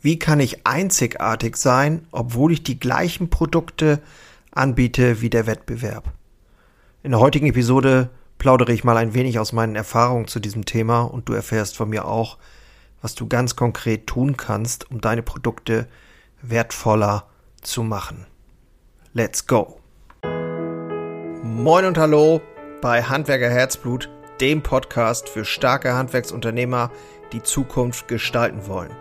Wie kann ich einzigartig sein, obwohl ich die gleichen Produkte anbiete wie der Wettbewerb? In der heutigen Episode plaudere ich mal ein wenig aus meinen Erfahrungen zu diesem Thema und du erfährst von mir auch, was du ganz konkret tun kannst, um deine Produkte wertvoller zu machen. Let's go! Moin und hallo bei Handwerker Herzblut, dem Podcast für starke Handwerksunternehmer, die Zukunft gestalten wollen.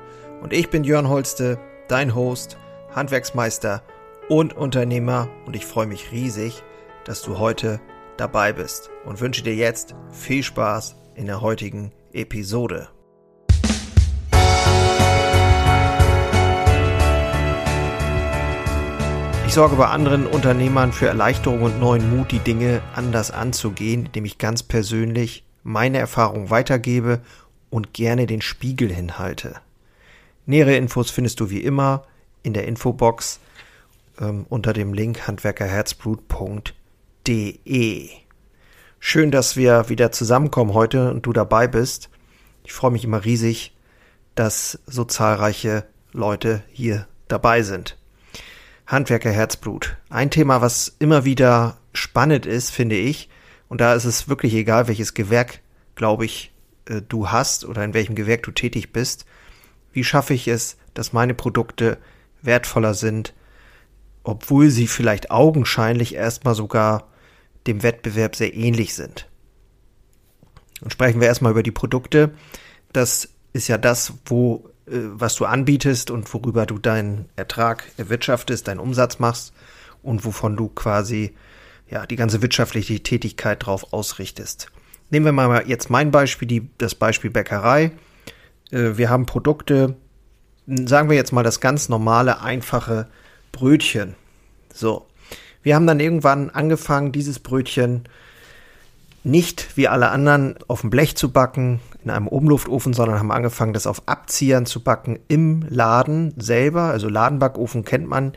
Und ich bin Jörn Holste, dein Host, Handwerksmeister und Unternehmer und ich freue mich riesig, dass du heute dabei bist und wünsche dir jetzt viel Spaß in der heutigen Episode. Ich sorge bei anderen Unternehmern für Erleichterung und neuen Mut, die Dinge anders anzugehen, indem ich ganz persönlich meine Erfahrung weitergebe und gerne den Spiegel hinhalte. Nähere Infos findest du wie immer in der Infobox ähm, unter dem Link handwerkerherzblut.de. Schön, dass wir wieder zusammenkommen heute und du dabei bist. Ich freue mich immer riesig, dass so zahlreiche Leute hier dabei sind. Handwerkerherzblut. Ein Thema, was immer wieder spannend ist, finde ich. Und da ist es wirklich egal, welches Gewerk, glaube ich, äh, du hast oder in welchem Gewerk du tätig bist. Wie schaffe ich es, dass meine Produkte wertvoller sind, obwohl sie vielleicht augenscheinlich erstmal sogar dem Wettbewerb sehr ähnlich sind? Und sprechen wir erstmal über die Produkte. Das ist ja das, wo, äh, was du anbietest und worüber du deinen Ertrag erwirtschaftest, deinen Umsatz machst und wovon du quasi ja die ganze wirtschaftliche Tätigkeit drauf ausrichtest. Nehmen wir mal jetzt mein Beispiel, die, das Beispiel Bäckerei. Äh, wir haben Produkte, sagen wir jetzt mal das ganz normale, einfache Brötchen. So. Wir haben dann irgendwann angefangen, dieses Brötchen nicht wie alle anderen auf dem Blech zu backen, in einem Umluftofen, sondern haben angefangen, das auf Abziehern zu backen im Laden selber. Also Ladenbackofen kennt man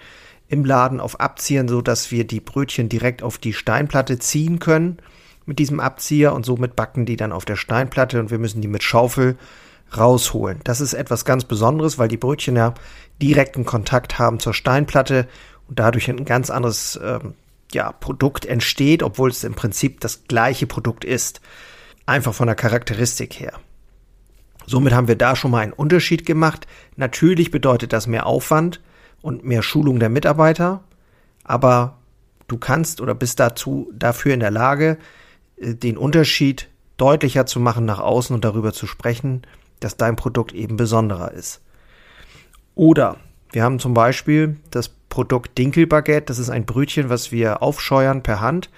im Laden auf Abziehern, so dass wir die Brötchen direkt auf die Steinplatte ziehen können mit diesem Abzieher und somit backen die dann auf der Steinplatte und wir müssen die mit Schaufel rausholen. Das ist etwas ganz Besonderes, weil die Brötchen ja direkten Kontakt haben zur Steinplatte und dadurch ein ganz anderes ähm, ja, Produkt entsteht, obwohl es im Prinzip das gleiche Produkt ist. Einfach von der Charakteristik her. Somit haben wir da schon mal einen Unterschied gemacht. Natürlich bedeutet das mehr Aufwand und mehr Schulung der Mitarbeiter, aber du kannst oder bist dazu dafür in der Lage, äh, den Unterschied deutlicher zu machen nach außen und darüber zu sprechen dass dein Produkt eben besonderer ist. Oder wir haben zum Beispiel das Produkt Dinkelbaguette. Das ist ein Brötchen, was wir aufscheuern per Hand.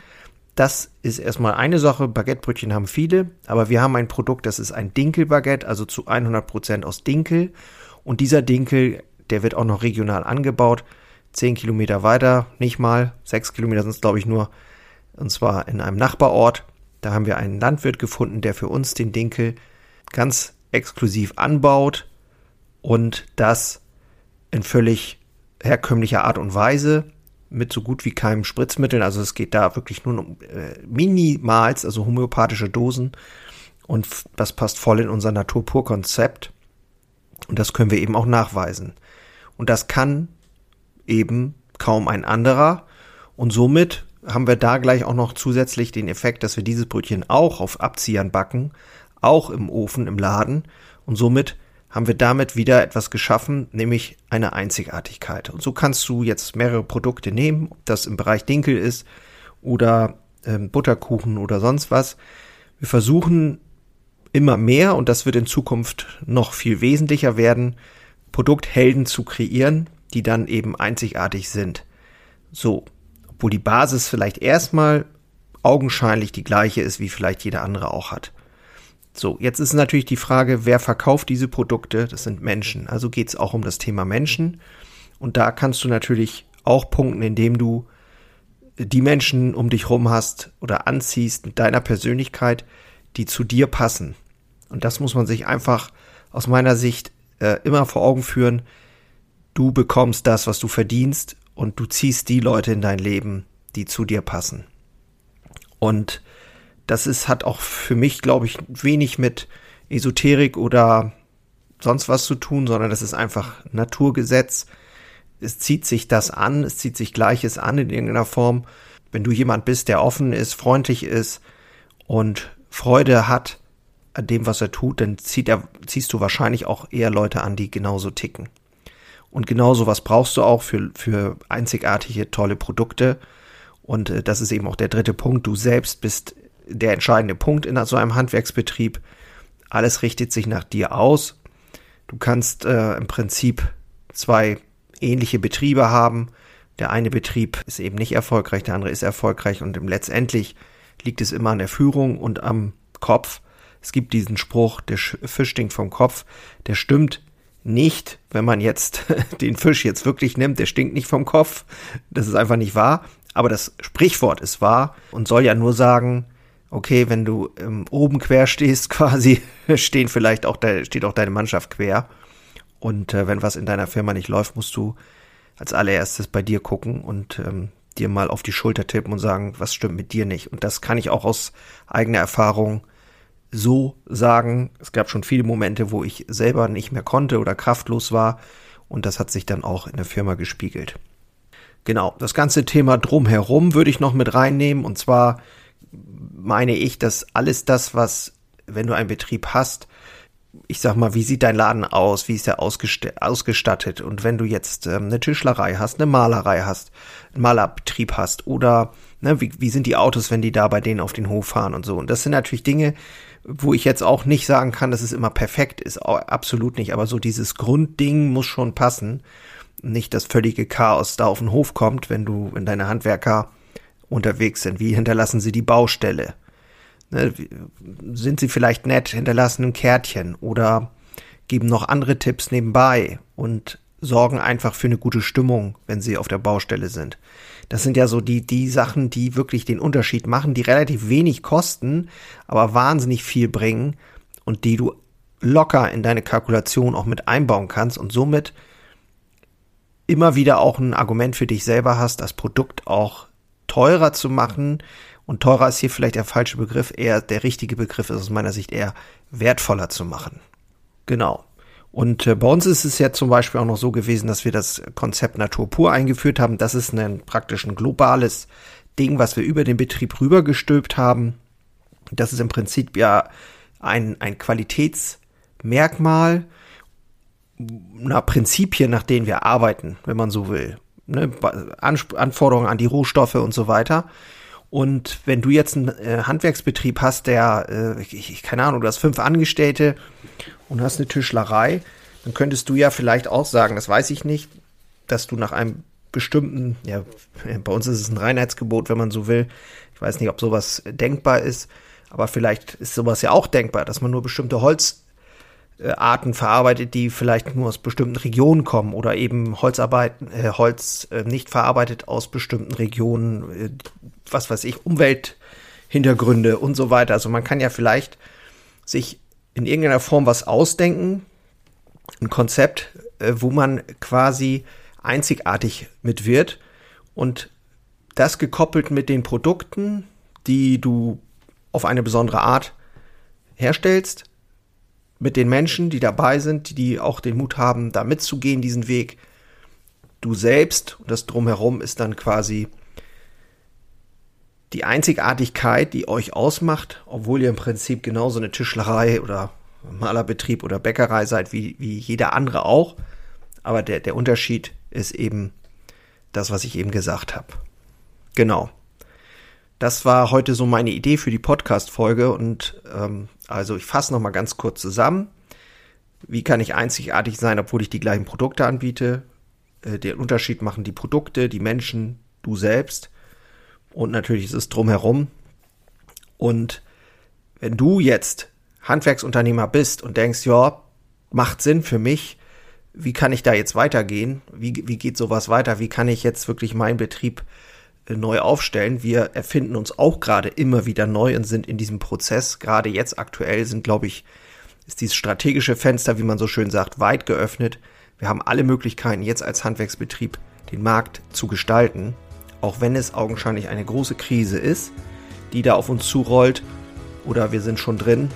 Das ist erstmal eine Sache. Baguettebrötchen haben viele, aber wir haben ein Produkt, das ist ein Dinkelbaguette, also zu 100 Prozent aus Dinkel. Und dieser Dinkel, der wird auch noch regional angebaut. Zehn Kilometer weiter, nicht mal. Sechs Kilometer sind es, glaube ich, nur. Und zwar in einem Nachbarort. Da haben wir einen Landwirt gefunden, der für uns den Dinkel ganz exklusiv anbaut und das in völlig herkömmlicher Art und Weise mit so gut wie keinem Spritzmittel. Also es geht da wirklich nur um äh, minimals, also homöopathische Dosen. Und das passt voll in unser Naturpur-Konzept. Und das können wir eben auch nachweisen. Und das kann eben kaum ein anderer. Und somit haben wir da gleich auch noch zusätzlich den Effekt, dass wir dieses Brötchen auch auf Abziehern backen, auch im Ofen, im Laden. Und somit haben wir damit wieder etwas geschaffen, nämlich eine Einzigartigkeit. Und so kannst du jetzt mehrere Produkte nehmen, ob das im Bereich Dinkel ist oder ähm, Butterkuchen oder sonst was. Wir versuchen immer mehr, und das wird in Zukunft noch viel wesentlicher werden, Produkthelden zu kreieren, die dann eben einzigartig sind. So, obwohl die Basis vielleicht erstmal augenscheinlich die gleiche ist, wie vielleicht jeder andere auch hat. So, jetzt ist natürlich die Frage, wer verkauft diese Produkte? Das sind Menschen. Also geht es auch um das Thema Menschen. Und da kannst du natürlich auch punkten, indem du die Menschen um dich rum hast oder anziehst mit deiner Persönlichkeit, die zu dir passen. Und das muss man sich einfach aus meiner Sicht äh, immer vor Augen führen. Du bekommst das, was du verdienst und du ziehst die Leute in dein Leben, die zu dir passen. Und das ist, hat auch für mich, glaube ich, wenig mit Esoterik oder sonst was zu tun, sondern das ist einfach Naturgesetz. Es zieht sich das an, es zieht sich Gleiches an in irgendeiner Form. Wenn du jemand bist, der offen ist, freundlich ist und Freude hat an dem, was er tut, dann zieht er, ziehst du wahrscheinlich auch eher Leute an, die genauso ticken. Und genauso was brauchst du auch für, für einzigartige, tolle Produkte. Und äh, das ist eben auch der dritte Punkt. Du selbst bist der entscheidende Punkt in so einem Handwerksbetrieb. Alles richtet sich nach dir aus. Du kannst äh, im Prinzip zwei ähnliche Betriebe haben. Der eine Betrieb ist eben nicht erfolgreich, der andere ist erfolgreich und letztendlich liegt es immer an der Führung und am Kopf. Es gibt diesen Spruch, der Fisch stinkt vom Kopf. Der stimmt nicht, wenn man jetzt den Fisch jetzt wirklich nimmt. Der stinkt nicht vom Kopf. Das ist einfach nicht wahr. Aber das Sprichwort ist wahr und soll ja nur sagen, okay, wenn du ähm, oben quer stehst, quasi, stehen vielleicht auch de, steht auch deine Mannschaft quer. Und äh, wenn was in deiner Firma nicht läuft, musst du als allererstes bei dir gucken und ähm, dir mal auf die Schulter tippen und sagen, was stimmt mit dir nicht. Und das kann ich auch aus eigener Erfahrung so sagen. Es gab schon viele Momente, wo ich selber nicht mehr konnte oder kraftlos war. Und das hat sich dann auch in der Firma gespiegelt. Genau, das ganze Thema drumherum würde ich noch mit reinnehmen. Und zwar meine ich, dass alles das, was, wenn du einen Betrieb hast, ich sag mal, wie sieht dein Laden aus, wie ist er ausgestattet und wenn du jetzt ähm, eine Tischlerei hast, eine Malerei hast, einen Malerbetrieb hast oder ne, wie, wie sind die Autos, wenn die da bei denen auf den Hof fahren und so. Und das sind natürlich Dinge, wo ich jetzt auch nicht sagen kann, dass es immer perfekt ist, absolut nicht, aber so dieses Grundding muss schon passen. Nicht das völlige Chaos da auf den Hof kommt, wenn du, wenn deine Handwerker unterwegs sind. Wie hinterlassen sie die Baustelle? Ne, sind sie vielleicht nett, hinterlassen ein Kärtchen oder geben noch andere Tipps nebenbei und sorgen einfach für eine gute Stimmung, wenn sie auf der Baustelle sind. Das sind ja so die, die Sachen, die wirklich den Unterschied machen, die relativ wenig kosten, aber wahnsinnig viel bringen und die du locker in deine Kalkulation auch mit einbauen kannst und somit immer wieder auch ein Argument für dich selber hast, das Produkt auch teurer zu machen. Und teurer ist hier vielleicht der falsche Begriff, eher der richtige Begriff ist aus meiner Sicht eher wertvoller zu machen. Genau. Und äh, bei uns ist es ja zum Beispiel auch noch so gewesen, dass wir das Konzept Natur pur eingeführt haben. Das ist ein praktisch ein globales Ding, was wir über den Betrieb rübergestülpt haben. Das ist im Prinzip ja ein, ein Qualitätsmerkmal, na, Prinzipien, nach denen wir arbeiten, wenn man so will ne, Anforderungen an die Rohstoffe und so weiter. Und wenn du jetzt einen äh, Handwerksbetrieb hast, der, äh, ich, keine Ahnung, du hast fünf Angestellte und hast eine Tischlerei, dann könntest du ja vielleicht auch sagen, das weiß ich nicht, dass du nach einem bestimmten, ja, bei uns ist es ein Reinheitsgebot, wenn man so will. Ich weiß nicht, ob sowas denkbar ist, aber vielleicht ist sowas ja auch denkbar, dass man nur bestimmte Holz Arten verarbeitet, die vielleicht nur aus bestimmten Regionen kommen oder eben Holzarbeit, äh, Holz äh, nicht verarbeitet aus bestimmten Regionen, äh, was weiß ich, Umwelthintergründe und so weiter. Also man kann ja vielleicht sich in irgendeiner Form was ausdenken, ein Konzept, äh, wo man quasi einzigartig mit wird und das gekoppelt mit den Produkten, die du auf eine besondere Art herstellst, mit den Menschen, die dabei sind, die auch den Mut haben, da mitzugehen, diesen Weg. Du selbst und das drumherum ist dann quasi die Einzigartigkeit, die euch ausmacht, obwohl ihr im Prinzip genauso eine Tischlerei oder Malerbetrieb oder Bäckerei seid wie, wie jeder andere auch. Aber der, der Unterschied ist eben das, was ich eben gesagt habe. Genau. Das war heute so meine Idee für die Podcast-Folge und ähm, also ich fasse nochmal ganz kurz zusammen. Wie kann ich einzigartig sein, obwohl ich die gleichen Produkte anbiete? Äh, den Unterschied machen die Produkte, die Menschen, du selbst und natürlich ist es drumherum. Und wenn du jetzt Handwerksunternehmer bist und denkst, ja, macht Sinn für mich, wie kann ich da jetzt weitergehen? Wie, wie geht sowas weiter? Wie kann ich jetzt wirklich meinen Betrieb neu aufstellen. Wir erfinden uns auch gerade immer wieder neu und sind in diesem Prozess. Gerade jetzt aktuell sind, glaube ich, ist dieses strategische Fenster, wie man so schön sagt, weit geöffnet. Wir haben alle Möglichkeiten, jetzt als Handwerksbetrieb den Markt zu gestalten, auch wenn es augenscheinlich eine große Krise ist, die da auf uns zurollt oder wir sind schon drin,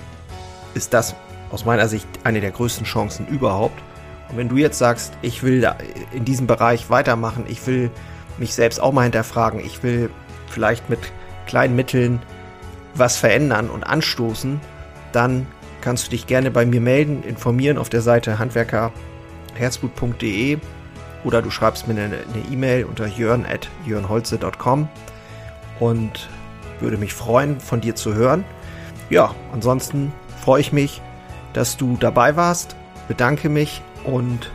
ist das aus meiner Sicht eine der größten Chancen überhaupt. Und wenn du jetzt sagst, ich will in diesem Bereich weitermachen, ich will mich selbst auch mal hinterfragen, ich will vielleicht mit kleinen Mitteln was verändern und anstoßen, dann kannst du dich gerne bei mir melden, informieren auf der Seite handwerkerherzblut.de oder du schreibst mir eine E-Mail unter jörn.jörnholze.com und würde mich freuen, von dir zu hören. Ja, ansonsten freue ich mich, dass du dabei warst, bedanke mich und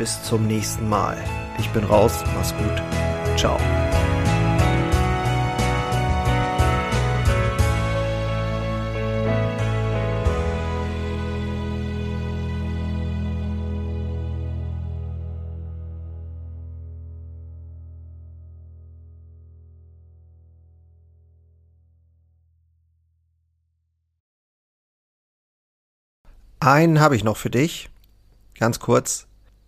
bis zum nächsten Mal. Ich bin raus, mach's gut. Ciao. Einen habe ich noch für dich. Ganz kurz.